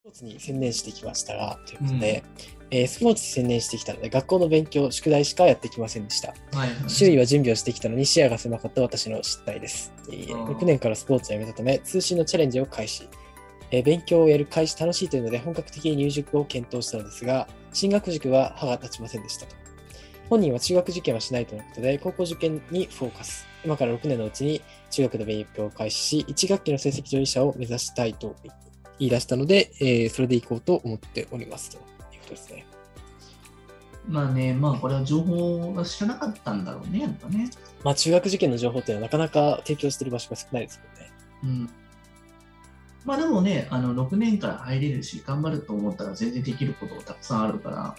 スポーツに専念してきましたが、ということで、えースポーツに専念してきたので、学校の勉強、宿題しかやってきませんでした。はいはい。周囲は準備をしてきたのに視野が狭かった私の失態です。えーあー6年からスポーツをやめたため、通信のチャレンジを開始。えー勉強をやる開始楽しいというので、本格的に入塾を検討したのですが、進学塾は歯が立ちませんでしたと。本人は中学受験はしないとのことで、高校受験にフォーカス。今から6年のうちに中学の勉強を開始し、1学期の成績上位者を目指したいと言い出したので、えーそれでいこうと思っておりますということですね。まあね、まあこれは情報が知らなかったんだろうね、やっぱね。まあ、中学受験の情報っていうのはなかなか提供している場所が少ないですよね。うん。まあでもね、あの6年から入れるし、頑張ると思ったら全然できることがたくさんあるから、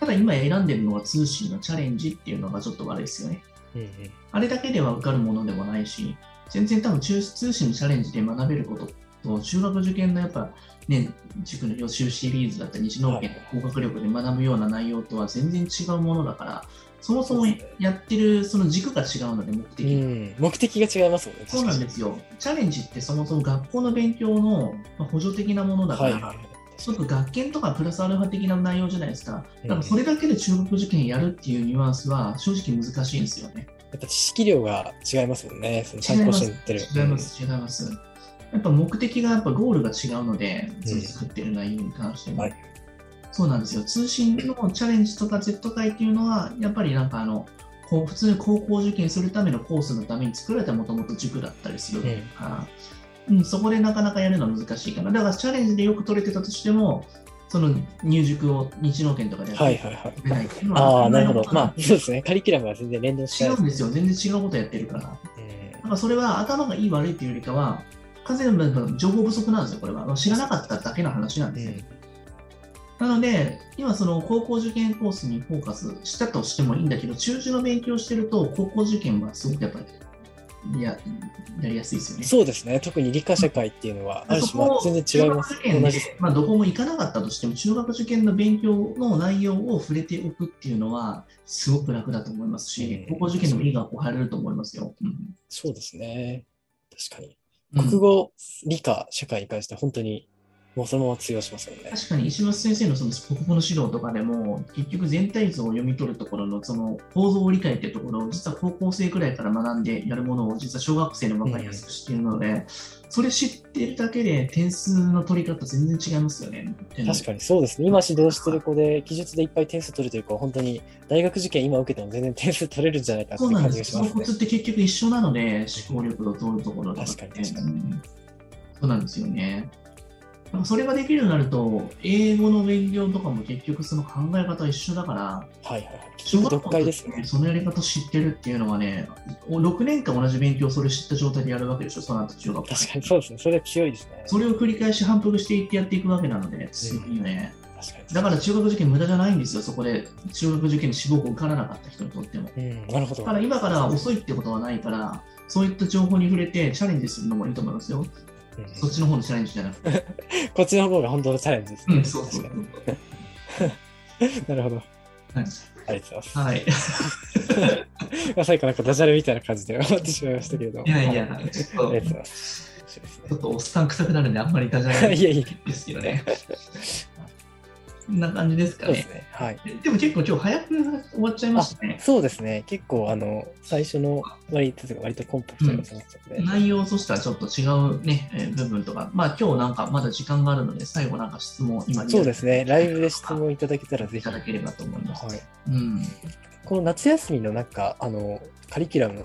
ただ今選んでるのは通信のチャレンジっていうのがちょっと悪いですよね。うんうんあれだけでは受かるものでもないし、全然多分中通信のチャレンジで学べることと、中学受験のやっぱね、塾の予習シリーズだったり、日農研の高学力で学ぶような内容とは全然違うものだから、そもそもやってるその軸が違うので、目的がうん、目的が違いますもんね。そうなんですよ。チャレンジってそもそも学校の勉強のまあ補助的なものだから、はい。すごく学研とかプラスアルファ的な内容じゃないですか。うんだからそれだけで中学受験やるっていうニュアンスは正直難しいんですよね。やっぱ知識量が違いますもんね。その参考書に載ってる。違います、違います。やっぱ目的が、やっぱゴールが違うので、作ってる内容に関しても。はいそうなんですよ。通信のチャレンジとか Z 会っていうのは、やっぱりなんかあの、こう普通に高校受験するためのコースのために作られたもともと塾だったりするから、うんそこでなかなかやるのは難しいかな。だからチャレンジでよく取れてたとしても、その入塾を日農研とかでやってはいはいはい。くれないああ、なるほど。まあ、そうですね。カリキュラムは全然連動してない違うんですよ。全然違うことやってるから。だうんからそれは頭がいい悪いっていうよりかは、完全に情報不足なんですよ、これは。知らなかっただけの話なんですよ。なので、今、その高校受験コースにフォーカスしたとしてもいいんだけど、中受の勉強してると、高校受験はすごくやっぱりややりやすいですよね。そうですね。特に理科社会っていうのは、ある種、全然違います中学受。験で同じです。まあ、どこも行かなかったとしても、中学受験の勉強の内容を触れておくっていうのは、すごく楽だと思いますし、うん高校受験でもいい学校入れると思いますよ。うんそうですね。確かに。うん。国語、理科、社会に関しては本当に、もうそのまま通用しますよね。確かに石橋先生のその国語の指導とかでも、結局全体像を読み取るところのその構造を理解っていうところを、実は高校生くらいから学んでやるものを、実は小学生の分かりやすくしているので、それ知ってるだけで点数の取り方全然違いますよね。確かにそうですね。今指導してる子で、記述でいっぱい点数取るという子は、本当に大学受験今受けても全然点数取れるんじゃないかって感なんですよ。そのじがしますね。コツって結局一緒なので、思考力を通るところ確かに確かにうんそうなんですよね。でもそれができるようになると、英語の勉強とかも結局その考え方は一緒だから、はいはいはい。結局読解ですね。そのやり方知ってるっていうのはね、6年間同じ勉強をそれ知った状態でやるわけでしょ、その後中学校確かにそうですね。それは強いですね。それを繰り返し反復していってやっていくわけなので、すごいよね。だから中学受験無駄じゃないんですよ、そこで中学受験に志望校受からなかった人にとっても。うん、なるほど。だから今から遅いってことはないから、そういった情報に触れてチャレンジするのもいいと思いますよ。うんそっちの方のチャレンジじゃなくて。こっちの方が本当のチャレンジですね。うん、そうそう。なるほど。はいありがとうございます。はい。まあ最後なんかダジャレみたいな感じで終わってしまいましたけれども。いやいやは、ちょっとちょっとおっさん臭くなるんで、あんまりダジャレいやいやですけどね。な感じですかね。ね。はい。でも結構今日早く終わっちゃいましたね。そうですね。結構、あの、最初の割と割とコンパクトに収まっちゃって。内容としてはちょっと違うね、えー部分とか、まあ今日なんかまだ時間があるので、最後なんか質問、今そうですね。ライブで質問いただけたらぜひ。いただければと思います。はい。うん。この夏休みのなんか、あの、カリキュラムの